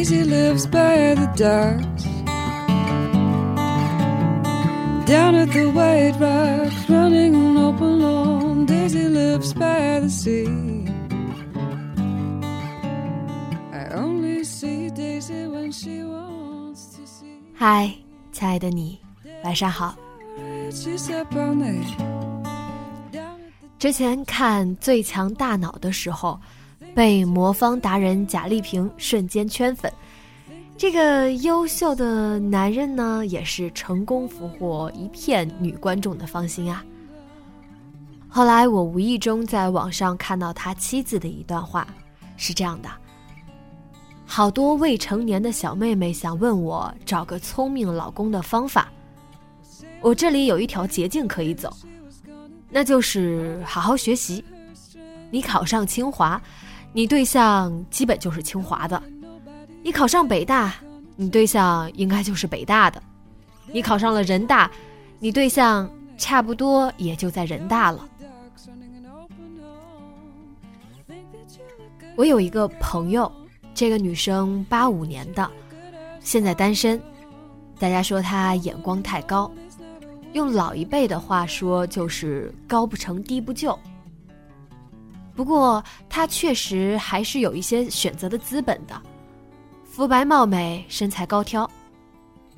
Daisy lives by the docks. Down at the White Rocks, running on open lawn. Daisy lives by the sea. I only see Daisy when she wants to see. 嗨，亲爱的你，晚上好。之前看《最强大脑》的时候。被魔方达人贾丽萍瞬间圈粉，这个优秀的男人呢，也是成功俘获一片女观众的芳心啊。后来我无意中在网上看到他妻子的一段话，是这样的：好多未成年的小妹妹想问我找个聪明老公的方法，我这里有一条捷径可以走，那就是好好学习。你考上清华。你对象基本就是清华的，你考上北大，你对象应该就是北大的，你考上了人大，你对象差不多也就在人大了。我有一个朋友，这个女生八五年的，现在单身，大家说她眼光太高，用老一辈的话说就是高不成低不就。不过，他确实还是有一些选择的资本的，肤白貌美，身材高挑，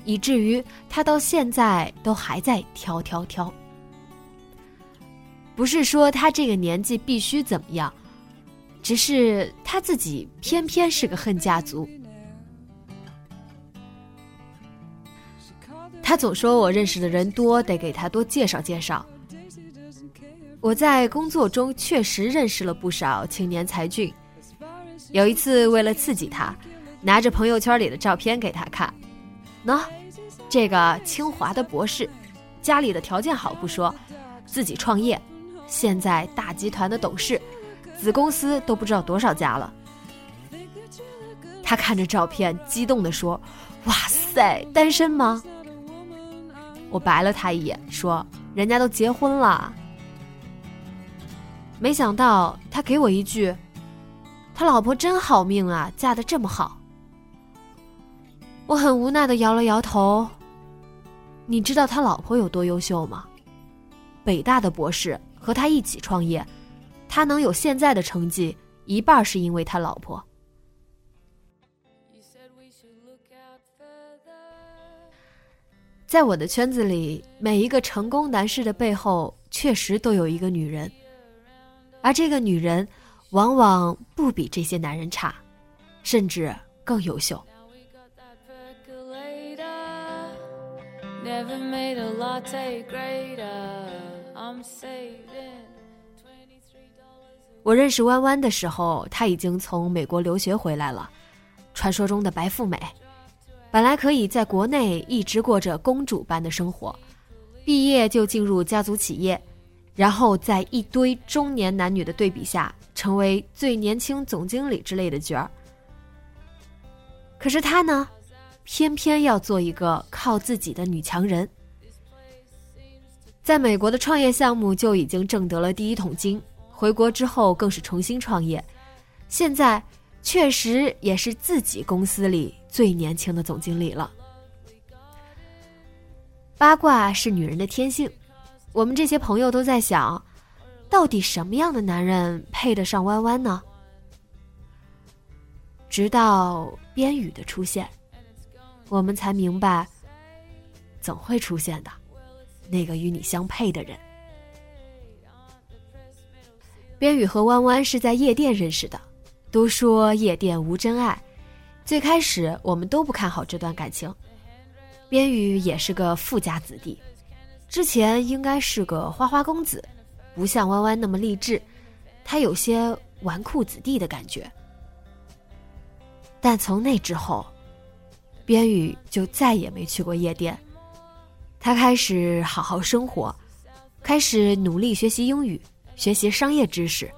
以至于他到现在都还在挑挑挑。不是说他这个年纪必须怎么样，只是他自己偏偏是个恨嫁族。他总说我认识的人多，得给他多介绍介绍。我在工作中确实认识了不少青年才俊。有一次，为了刺激他，拿着朋友圈里的照片给他看。喏，这个清华的博士，家里的条件好不说，自己创业，现在大集团的董事，子公司都不知道多少家了。他看着照片，激动地说：“哇塞，单身吗？”我白了他一眼，说：“人家都结婚了。”没想到他给我一句：“他老婆真好命啊，嫁得这么好。”我很无奈的摇了摇头。你知道他老婆有多优秀吗？北大的博士和他一起创业，他能有现在的成绩，一半是因为他老婆。在我的圈子里，每一个成功男士的背后，确实都有一个女人。而这个女人，往往不比这些男人差，甚至更优秀。我认识弯弯的时候，她已经从美国留学回来了，传说中的白富美。本来可以在国内一直过着公主般的生活，毕业就进入家族企业。然后在一堆中年男女的对比下，成为最年轻总经理之类的角儿。可是她呢，偏偏要做一个靠自己的女强人。在美国的创业项目就已经挣得了第一桶金，回国之后更是重新创业，现在确实也是自己公司里最年轻的总经理了。八卦是女人的天性。我们这些朋友都在想，到底什么样的男人配得上弯弯呢？直到边宇的出现，我们才明白，总会出现的，那个与你相配的人。边宇和弯弯是在夜店认识的，都说夜店无真爱。最开始我们都不看好这段感情。边宇也是个富家子弟，之前应该是个花花公子，不像弯弯那么励志，他有些纨绔子弟的感觉。但从那之后，边宇就再也没去过夜店。他开始好好生活，开始努力学习英语。学习商业知识，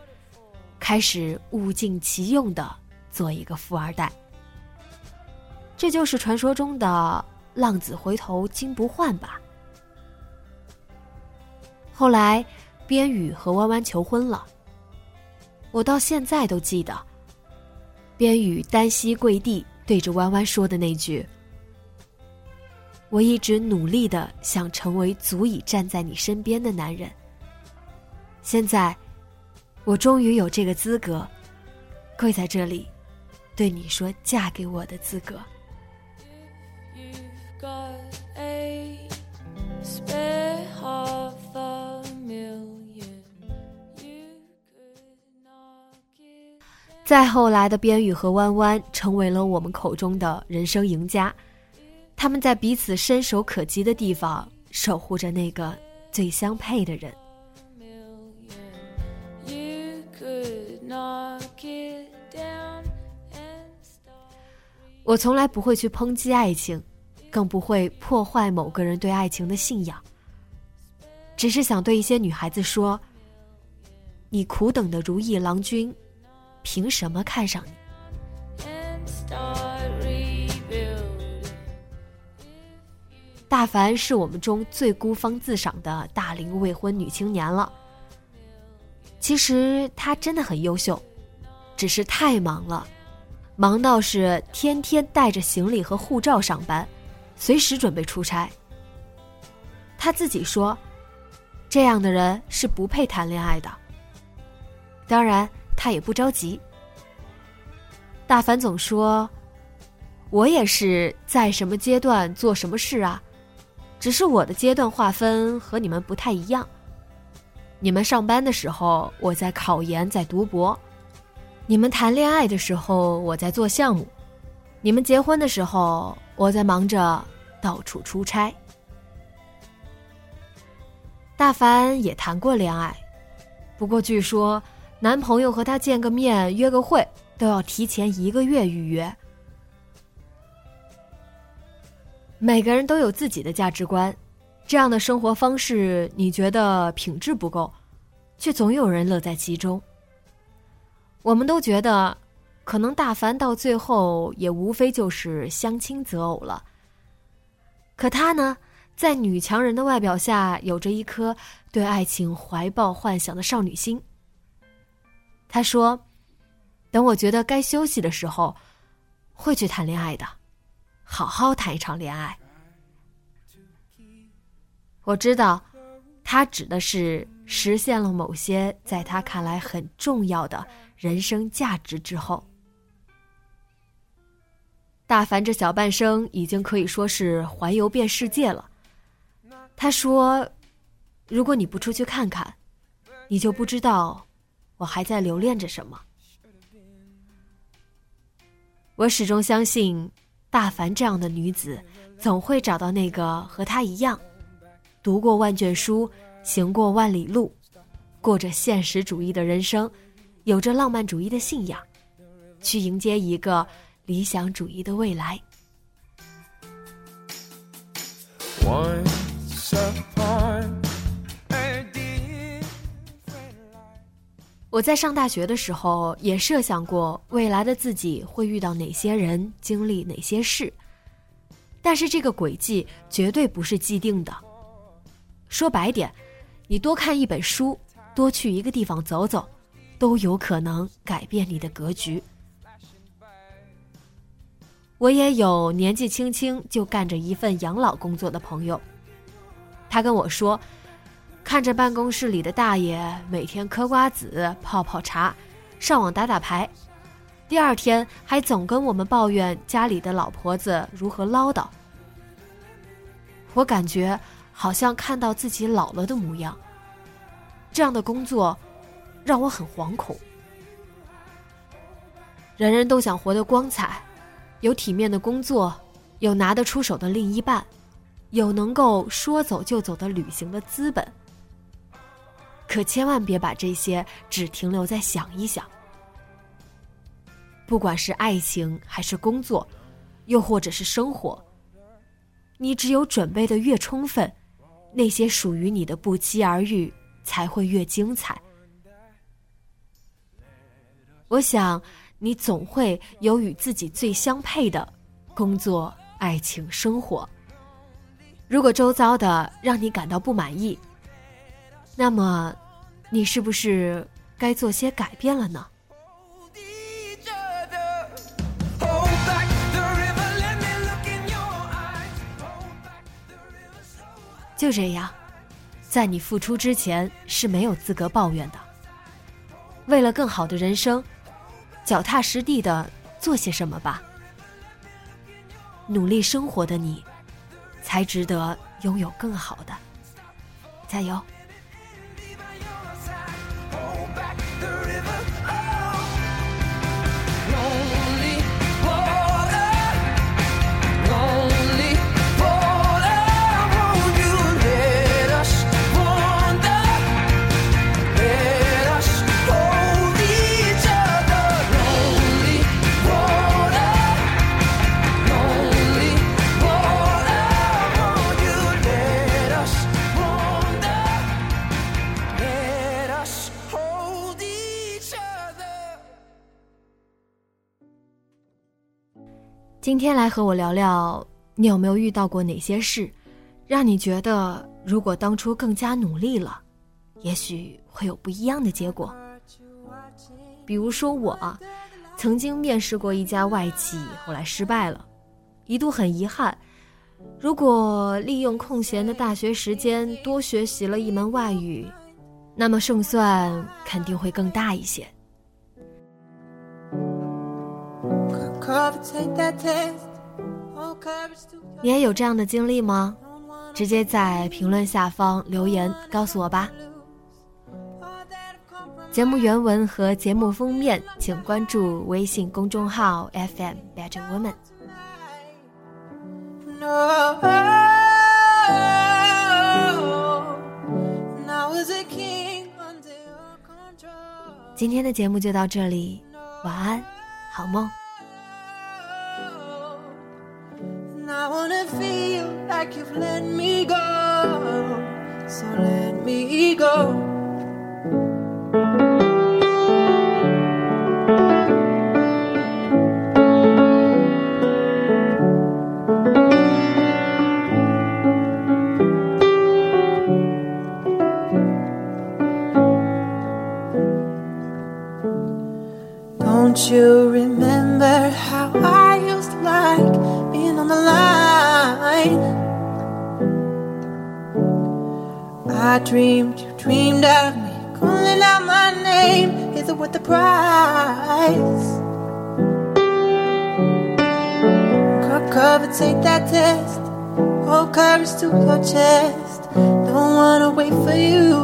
开始物尽其用的做一个富二代。这就是传说中的浪子回头金不换吧。后来，边宇和弯弯求婚了。我到现在都记得，边宇单膝跪地对着弯弯说的那句：“我一直努力的想成为足以站在你身边的男人。”现在，我终于有这个资格，跪在这里，对你说嫁给我的资格。再后来的边宇和弯弯成为了我们口中的人生赢家，他们在彼此伸手可及的地方守护着那个最相配的人。我从来不会去抨击爱情，更不会破坏某个人对爱情的信仰。只是想对一些女孩子说：你苦等的如意郎君，凭什么看上你？大凡是我们中最孤芳自赏的大龄未婚女青年了。其实她真的很优秀，只是太忙了。忙到是天天带着行李和护照上班，随时准备出差。他自己说，这样的人是不配谈恋爱的。当然，他也不着急。大凡总说，我也是在什么阶段做什么事啊，只是我的阶段划分和你们不太一样。你们上班的时候，我在考研，在读博。你们谈恋爱的时候，我在做项目；你们结婚的时候，我在忙着到处出差。大凡也谈过恋爱，不过据说男朋友和她见个面、约个会都要提前一个月预约。每个人都有自己的价值观，这样的生活方式，你觉得品质不够，却总有人乐在其中。我们都觉得，可能大凡到最后也无非就是相亲择偶了。可他呢，在女强人的外表下，有着一颗对爱情怀抱幻想的少女心。他说：“等我觉得该休息的时候，会去谈恋爱的，好好谈一场恋爱。”我知道，他指的是实现了某些在他看来很重要的。人生价值之后，大凡这小半生已经可以说是环游遍世界了。他说：“如果你不出去看看，你就不知道我还在留恋着什么。”我始终相信，大凡这样的女子，总会找到那个和她一样，读过万卷书，行过万里路，过着现实主义的人生。有着浪漫主义的信仰，去迎接一个理想主义的未来。我在上大学的时候，也设想过未来的自己会遇到哪些人，经历哪些事，但是这个轨迹绝对不是既定的。说白点，你多看一本书，多去一个地方走走。都有可能改变你的格局。我也有年纪轻轻就干着一份养老工作的朋友，他跟我说，看着办公室里的大爷每天嗑瓜子、泡泡茶、上网打打牌，第二天还总跟我们抱怨家里的老婆子如何唠叨。我感觉好像看到自己老了的模样。这样的工作让我很惶恐。人人都想活得光彩，有体面的工作，有拿得出手的另一半，有能够说走就走的旅行的资本。可千万别把这些只停留在想一想。不管是爱情还是工作，又或者是生活，你只有准备的越充分，那些属于你的不期而遇才会越精彩。我想。你总会有与自己最相配的工作、爱情、生活。如果周遭的让你感到不满意，那么你是不是该做些改变了呢？就这样，在你付出之前是没有资格抱怨的。为了更好的人生。脚踏实地的做些什么吧，努力生活的你，才值得拥有更好的。加油！今天来和我聊聊，你有没有遇到过哪些事，让你觉得如果当初更加努力了，也许会有不一样的结果。比如说我，曾经面试过一家外企，后来失败了，一度很遗憾。如果利用空闲的大学时间多学习了一门外语，那么胜算肯定会更大一些。你也有这样的经历吗？直接在评论下方留言告诉我吧。节目原文和节目封面，请关注微信公众号 FM Better Woman。今天的节目就到这里，晚安，好梦。Like you've let me go. So let me go. I dreamed, you dreamed of me, calling out my name. Is it worth the price? Cut cover, take that test. Hold courage to your chest. Don't wanna wait for you.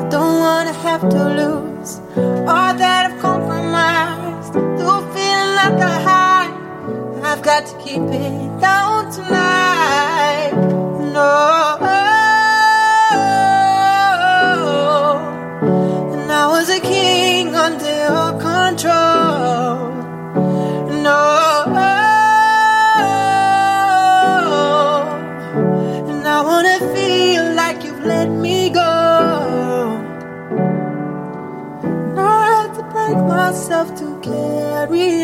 I don't wanna have to lose all that I've compromised. Still feeling like a high. I've got to keep it down tonight. No.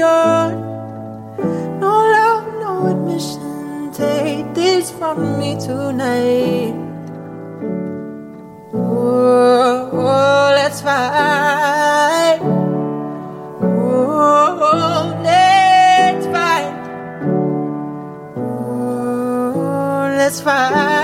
On. No love, no admission. Take this from me tonight. Oh, oh let's fight. Oh, let's fight.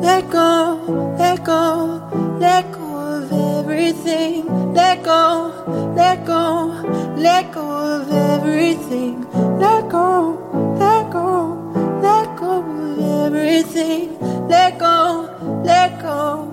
Let go, let go, let go of everything. Let go, let go, let go of everything. Let go, let go, let go of everything. Let go, let go.